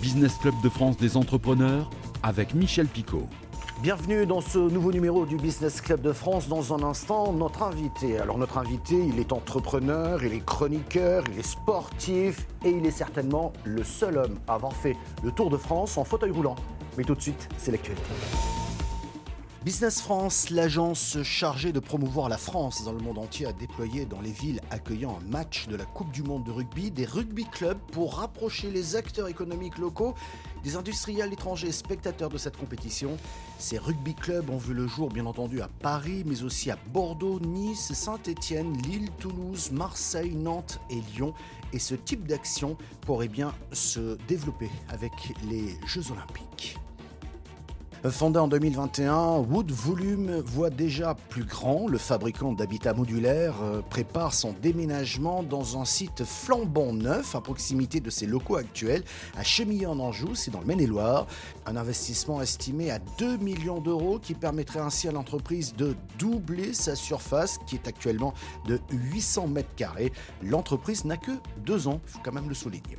Business Club de France des entrepreneurs avec Michel Picot. Bienvenue dans ce nouveau numéro du Business Club de France. Dans un instant, notre invité. Alors notre invité, il est entrepreneur, il est chroniqueur, il est sportif et il est certainement le seul homme à avoir fait le Tour de France en fauteuil roulant. Mais tout de suite, c'est l'actualité. Business France, l'agence chargée de promouvoir la France dans le monde entier, a déployé dans les villes accueillant un match de la Coupe du Monde de rugby des rugby clubs pour rapprocher les acteurs économiques locaux des industriels étrangers spectateurs de cette compétition. Ces rugby clubs ont vu le jour bien entendu à Paris, mais aussi à Bordeaux, Nice, Saint-Étienne, Lille, Toulouse, Marseille, Nantes et Lyon. Et ce type d'action pourrait bien se développer avec les Jeux olympiques. Fondé en 2021, Wood Volume voit déjà plus grand. Le fabricant d'habitats modulaires euh, prépare son déménagement dans un site flambant neuf à proximité de ses locaux actuels à Chemillé en Anjou, c'est dans le Maine-et-Loire. Un investissement estimé à 2 millions d'euros qui permettrait ainsi à l'entreprise de doubler sa surface qui est actuellement de 800 mètres carrés. L'entreprise n'a que deux ans, il faut quand même le souligner.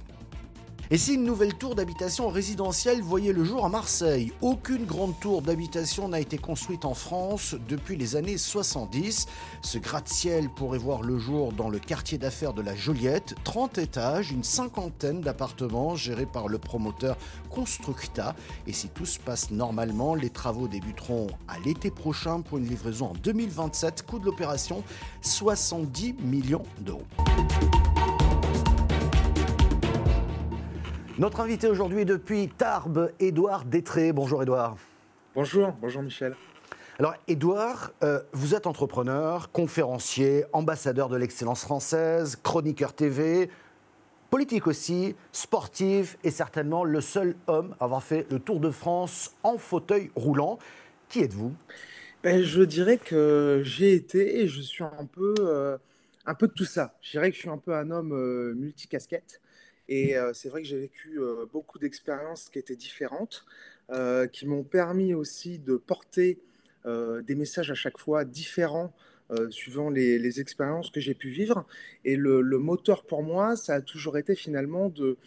Et si une nouvelle tour d'habitation résidentielle voyait le jour à Marseille? Aucune grande tour d'habitation n'a été construite en France depuis les années 70. Ce gratte-ciel pourrait voir le jour dans le quartier d'affaires de la Joliette, 30 étages, une cinquantaine d'appartements gérés par le promoteur Constructa. Et si tout se passe normalement, les travaux débuteront à l'été prochain pour une livraison en 2027. Coût de l'opération 70 millions d'euros. Notre invité aujourd'hui depuis Tarbes, Édouard Détré. Bonjour Édouard. Bonjour, bonjour Michel. Alors Édouard, euh, vous êtes entrepreneur, conférencier, ambassadeur de l'excellence française, chroniqueur TV, politique aussi, sportif et certainement le seul homme à avoir fait le Tour de France en fauteuil roulant. Qui êtes-vous? Ben, Je dirais que j'ai été et je suis un peu, euh, un peu de tout ça. Je dirais que je suis un peu un homme euh, multicasquette. Et euh, c'est vrai que j'ai vécu euh, beaucoup d'expériences qui étaient différentes, euh, qui m'ont permis aussi de porter des messages à chaque fois différents suivant les, expériences que j'ai pu vivre. Et le, moteur pour moi, ça a toujours été finalement de,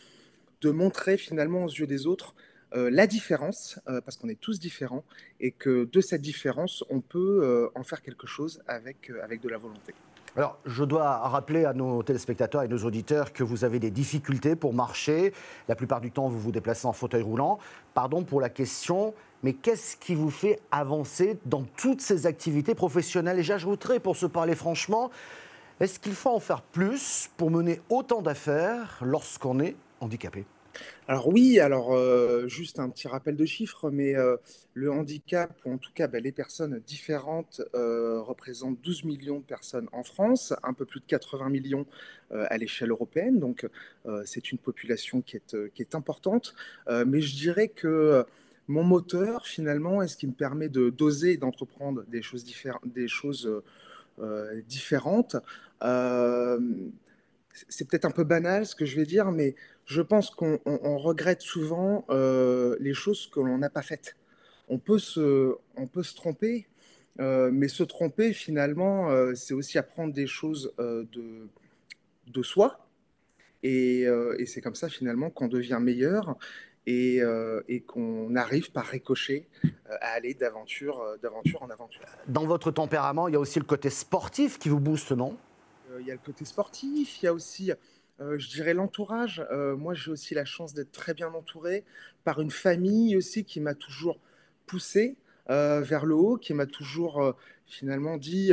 montrer finalement aux yeux des autres la différence, parce qu'on est tous différents, et que de cette différence, on peut en faire quelque chose avec, avec de la volonté. Alors, je dois rappeler à nos téléspectateurs et nos auditeurs que vous avez des difficultés pour marcher. La plupart du temps, vous vous déplacez en fauteuil roulant. Pardon pour la question, mais qu'est-ce qui vous fait avancer dans toutes ces activités professionnelles? Et j'ajouterais, pour se parler franchement, est-ce qu'il faut en faire plus pour mener autant d'affaires lorsqu'on est handicapé? Alors oui, alors euh, juste un petit rappel de chiffres, mais euh, le handicap, ou en tout cas ben, les personnes différentes, euh, représentent 12 millions de personnes en France, un peu plus de 80 millions à l'échelle européenne, donc c'est une population qui est, qui est importante. mais je dirais que mon moteur, finalement, est ce qui me permet de d'oser d'entreprendre des choses, des choses différentes c'est peut-être un peu banal ce que je vais dire, mais je pense qu'on regrette souvent euh, les choses que l'on n'a pas faites. On peut se, on peut se tromper, euh, mais se tromper, finalement, euh, c'est aussi apprendre des choses de, de soi. Et, c'est comme ça, finalement, qu'on devient meilleur et, qu'on arrive par ricocher à aller d'aventure en aventure. Dans votre tempérament, il y a aussi le côté sportif qui vous booste, non? Il y a le côté sportif, il y a aussi, euh, je dirais, l'entourage. Euh, moi, j'ai aussi la chance d'être très bien entouré par une famille aussi qui m'a toujours poussé euh, vers le haut, qui m'a toujours finalement dit,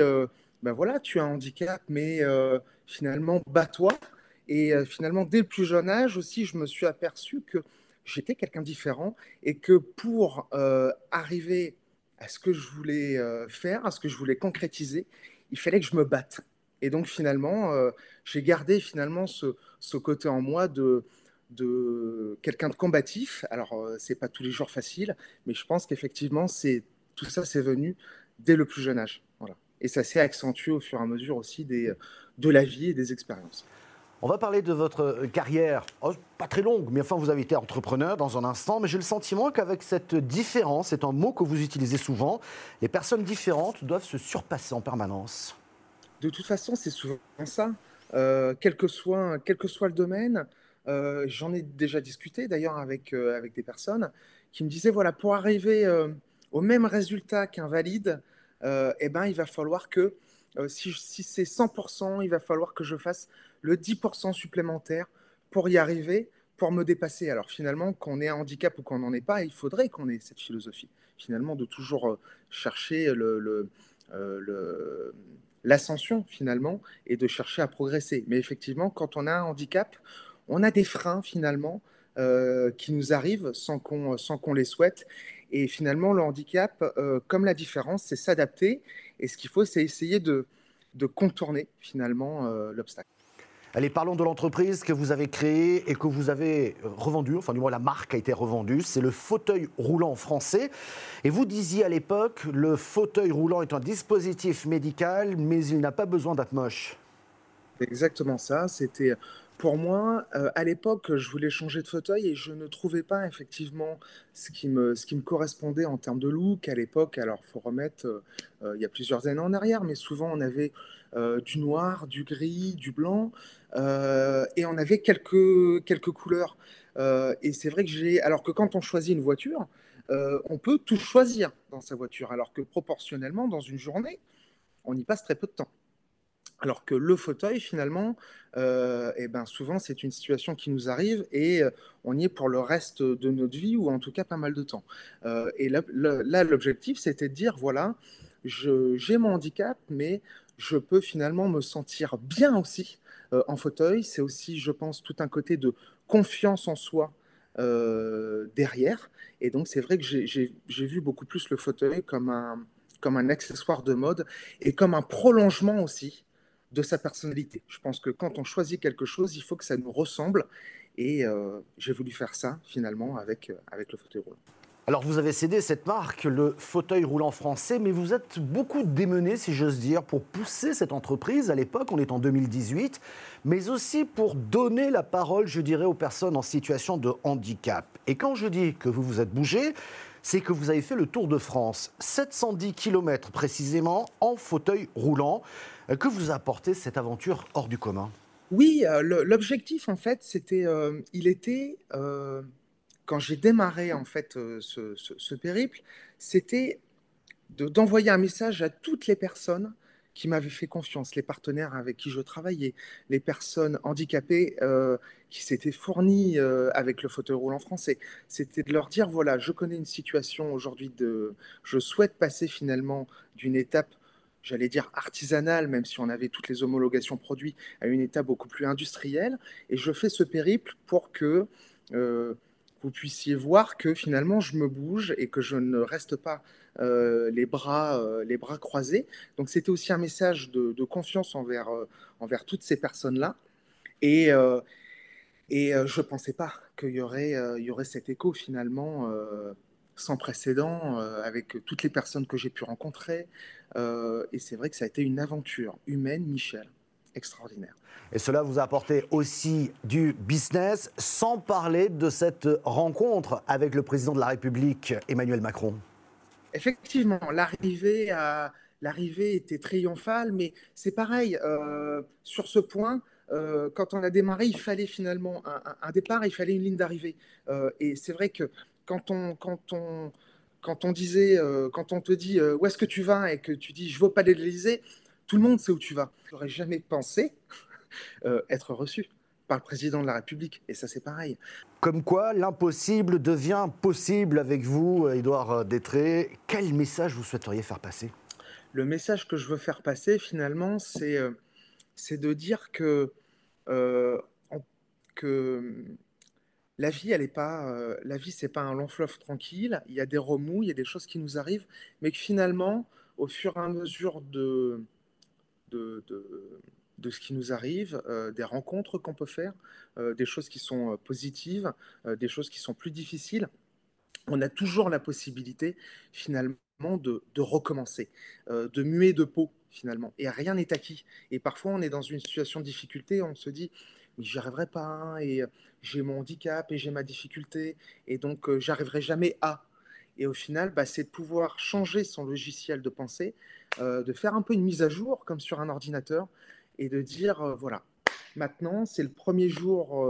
ben voilà, tu as un handicap, mais finalement, bats-toi. Et finalement, dès le plus jeune âge aussi, je me suis aperçu que j'étais quelqu'un différent et que pour arriver à ce que je voulais faire, à ce que je voulais concrétiser, il fallait que je me batte. Et donc finalement, euh, j'ai gardé finalement ce, côté en moi de, quelqu'un de combatif. Alors euh, c'est pas tous les jours facile, mais je pense qu'effectivement tout ça c'est venu dès le plus jeune âge. Voilà. Et ça s'est accentué au fur et à mesure aussi des, de la vie et des expériences. On va parler de votre carrière, oh, pas très longue, mais enfin vous avez été entrepreneur dans un instant, mais j'ai le sentiment qu'avec cette différence, c'est un mot que vous utilisez souvent, les personnes différentes doivent se surpasser en permanence de toute façon, c'est souvent ça. Euh, quel, que soit, quel que soit le domaine, j'en ai déjà discuté d'ailleurs avec, avec des personnes qui me disaient, voilà, pour arriver au même résultat qu'un valide, eh ben, il va falloir que, si, si c'est 100%, il va falloir que je fasse le 10% supplémentaire pour y arriver, pour me dépasser. Alors finalement, qu'on ait un handicap ou qu'on n'en ait pas, il faudrait qu'on ait cette philosophie, finalement, de toujours euh, chercher le, euh, l'ascension finalement et de chercher à progresser. Mais effectivement, quand on a un handicap, on a des freins finalement euh, qui nous arrivent sans qu'on les souhaite. Et finalement, le handicap, comme la différence, c'est s'adapter. Et ce qu'il faut, c'est essayer de, de contourner finalement l'obstacle. Allez, parlons de l'entreprise que vous avez créée et que vous avez revendue, enfin du moins la marque a été revendue, c'est le fauteuil roulant français. Et vous disiez à l'époque, le fauteuil roulant est un dispositif médical, mais il n'a pas besoin d'être moche. Exactement ça, c'était pour moi, euh, à l'époque, je voulais changer de fauteuil et je ne trouvais pas effectivement ce qui me, correspondait en termes de look. À l'époque, alors il faut remettre, euh, euh, il y a plusieurs années en arrière, mais souvent on avait du noir, du gris, du blanc, et on avait quelques, quelques couleurs. et c'est vrai que j'ai, alors que quand on choisit une voiture, on peut tout choisir dans sa voiture, alors que proportionnellement, dans une journée, on y passe très peu de temps. Alors que le fauteuil, finalement, euh, eh ben souvent, c'est une situation qui nous arrive et euh, on y est pour le reste de notre vie ou en tout cas pas mal de temps. Euh, et là, l'objectif, c'était de dire, voilà, j'ai mon handicap, mais je peux finalement me sentir bien aussi en fauteuil. C'est aussi, je pense, tout un côté de confiance en soi derrière. Et donc, c'est vrai que j'ai vu beaucoup plus le fauteuil comme un, comme un accessoire de mode et comme un prolongement aussi de sa personnalité. Je pense que quand on choisit quelque chose, il faut que ça nous ressemble. Et euh, j'ai voulu faire ça finalement avec, euh, avec le fauteuil roulant. Alors vous avez cédé cette marque, le fauteuil roulant français, mais vous êtes beaucoup démené, si j'ose dire, pour pousser cette entreprise. À l'époque, on est en 2018, mais aussi pour donner la parole, je dirais, aux personnes en situation de handicap. Et quand je dis que vous vous êtes bougé, c'est que vous avez fait le Tour de France, 710 km précisément, en fauteuil roulant. Euh, que vous a apporté cette aventure hors du commun? Oui, euh, l'objectif en fait, c'était, euh, il était quand j'ai démarré en fait ce, périple, c'était d'envoyer un message à toutes les personnes qui m'avaient fait confiance, les partenaires avec qui je travaillais, les personnes handicapées qui s'étaient fournies avec le fauteuil roulant français. C'était de leur dire voilà, je connais une situation aujourd'hui de, je souhaite passer finalement d'une étape j'allais dire artisanale, même si on avait toutes les homologations produits, à une étape beaucoup plus industrielle. Et je fais ce périple pour que euh, vous puissiez voir que finalement je me bouge et que je ne reste pas euh, les, bras, euh, les bras croisés. Donc c'était aussi un message de, confiance envers, envers toutes ces personnes-là. Et, et je ne pensais pas qu'il y, aurait, y aurait cet écho finalement sans précédent avec toutes les personnes que j'ai pu rencontrer, euh, et c'est vrai que ça a été une aventure humaine, Michel, extraordinaire. Et cela vous a apporté aussi du business, sans parler de cette rencontre avec le président de la République, Emmanuel Macron. Effectivement, l'arrivée était triomphale, mais c'est pareil, euh, sur ce point, euh, quand on a démarré, il fallait finalement un, départ, il fallait une ligne d'arrivée. et c'est vrai que quand on, disait, euh, quand on te dit euh, où est-ce que tu vas et que tu dis je veux pas l'Élysée, tout le monde sait où tu vas. Je n'aurais jamais pensé euh, être reçu par le président de la République. Et ça, c'est pareil. Comme quoi, l'impossible devient possible avec vous, Édouard Détré. Quel message vous souhaiteriez faire passer? Le message que je veux faire passer, finalement, c'est c'est de dire que, que la vie, elle est pas, euh, la vie, c'est pas un long fleuve tranquille. Il y a des remous, il y a des choses qui nous arrivent, mais que finalement, au fur et à mesure de, de, de, ce qui nous arrive, euh, des rencontres qu'on peut faire, euh, des choses qui sont positives, des choses qui sont plus difficiles, on a toujours la possibilité finalement de, de recommencer, de muer de peau finalement. Et rien n'est acquis. Et parfois, on est dans une situation de difficulté, on se dit, mais j'y arriverai pas, hein, et j'ai mon handicap et j'ai ma difficulté, et donc euh, j'arriverai jamais à. Et au final, bah, c'est de pouvoir changer son logiciel de pensée, euh, de faire un peu une mise à jour, comme sur un ordinateur, et de dire, euh, voilà, maintenant, c'est le premier jour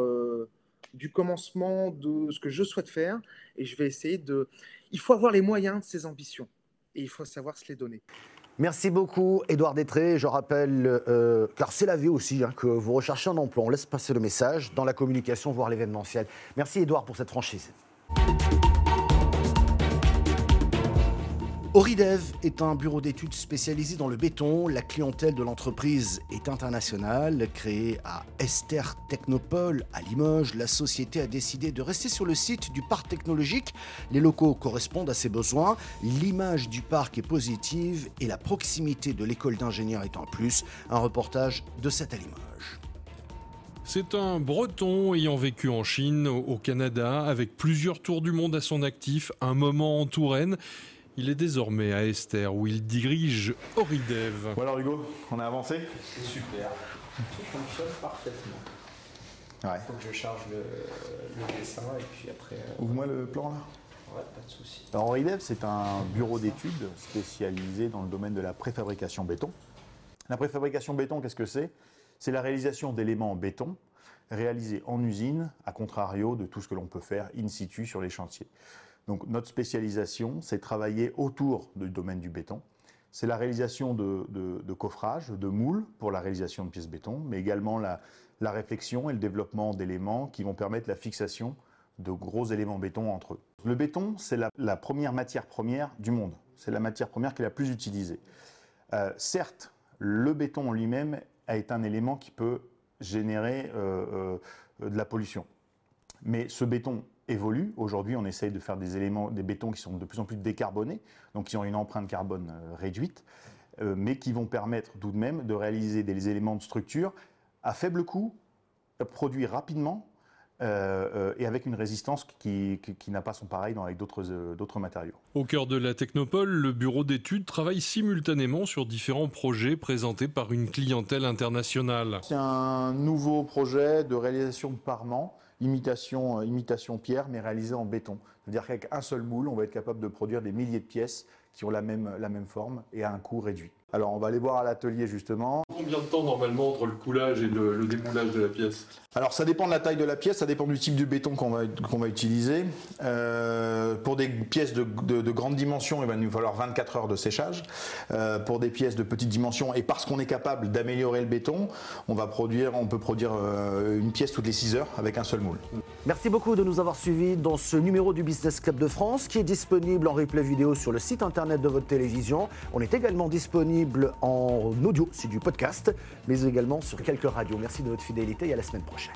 du commencement de ce que je souhaite faire et je vais essayer de... Il faut avoir les moyens de ses ambitions et il faut savoir se les donner. Merci beaucoup, Édouard Détré. Je rappelle, euh, car c'est la vie aussi, hein, que vous recherchez un emploi. On laisse passer le message dans la communication, voire l'événementiel. Merci, Édouard, pour cette franchise. Oridev est un bureau d'études spécialisé dans le béton. La clientèle de l'entreprise est internationale. Créée à Esther Technopole à Limoges, la société a décidé de rester sur le site du parc technologique. Les locaux correspondent à ses besoins. L'image du parc est positive et la proximité de l'école d'ingénieurs est en plus. Un reportage de cette à Limoges. C'est un Breton ayant vécu en Chine, au Canada, avec plusieurs tours du monde à son actif, un moment en Touraine. Il est désormais à Esther où il dirige Oridev. Voilà Hugo, on a avancé C'est super. Tout fonctionne parfaitement. Il faut que je charge le, dessin et puis après. Euh, Ouvre-moi le plan là. Ouais, pas de souci. Alors Oridev, c'est un bureau d'études spécialisé dans le domaine de la préfabrication béton. La préfabrication béton, qu'est-ce que c'est? C'est la réalisation d'éléments en béton réalisés en usine, à contrario de tout ce que l'on peut faire in situ sur les chantiers. Donc notre spécialisation, c'est travailler autour du domaine du béton. C'est la réalisation de, de, coffrage, de moules pour la réalisation de pièces béton, mais également la, réflexion et le développement d'éléments qui vont permettre la fixation de gros éléments béton entre eux. Le béton, c'est la, première matière première du monde. C'est la matière première qui est la plus utilisée. Euh, certes, le béton en lui-même est un élément qui peut générer euh, euh, de la pollution. Mais ce béton évolue. Aujourd'hui, on essaye de faire des éléments, des bétons qui sont de plus en plus décarbonés, donc qui ont une empreinte carbone euh, réduite, euh, mais qui vont permettre tout de même de réaliser des éléments de structure à faible coût, produits rapidement euh, et avec une résistance qui, n'a pas son pareil avec d'autres matériaux. Au cœur de la Technopole, le bureau d'études travaille simultanément sur différents projets présentés par une clientèle internationale. C'est un nouveau projet de réalisation de parements imitation, euh, imitation pierre, mais réalisée en béton. C'est-à-dire qu'avec un seul moule, on va être capable de produire des milliers de pièces qui ont la même, la même forme et à un coût réduit. Alors on va aller voir à l'atelier justement. Combien de temps normalement entre le coulage et le, démoulage de la pièce Alors ça dépend de la taille de la pièce, ça dépend du type de béton qu'on va, qu'on va utiliser. Euh, pour des pièces de, de, grande dimension, il va nous falloir 24 heures de séchage. Euh, pour des pièces de petite dimension, et parce qu'on est capable d'améliorer le béton, on, va produire, on peut produire euh, une pièce toutes les 6 heures avec un seul moule. Merci beaucoup de nous avoir suivis dans ce numéro du Business Club de France qui est disponible en replay vidéo sur le site internet de votre télévision. On est également en audio, c'est du podcast, mais également sur quelques radios. Merci de votre fidélité et à la semaine prochaine.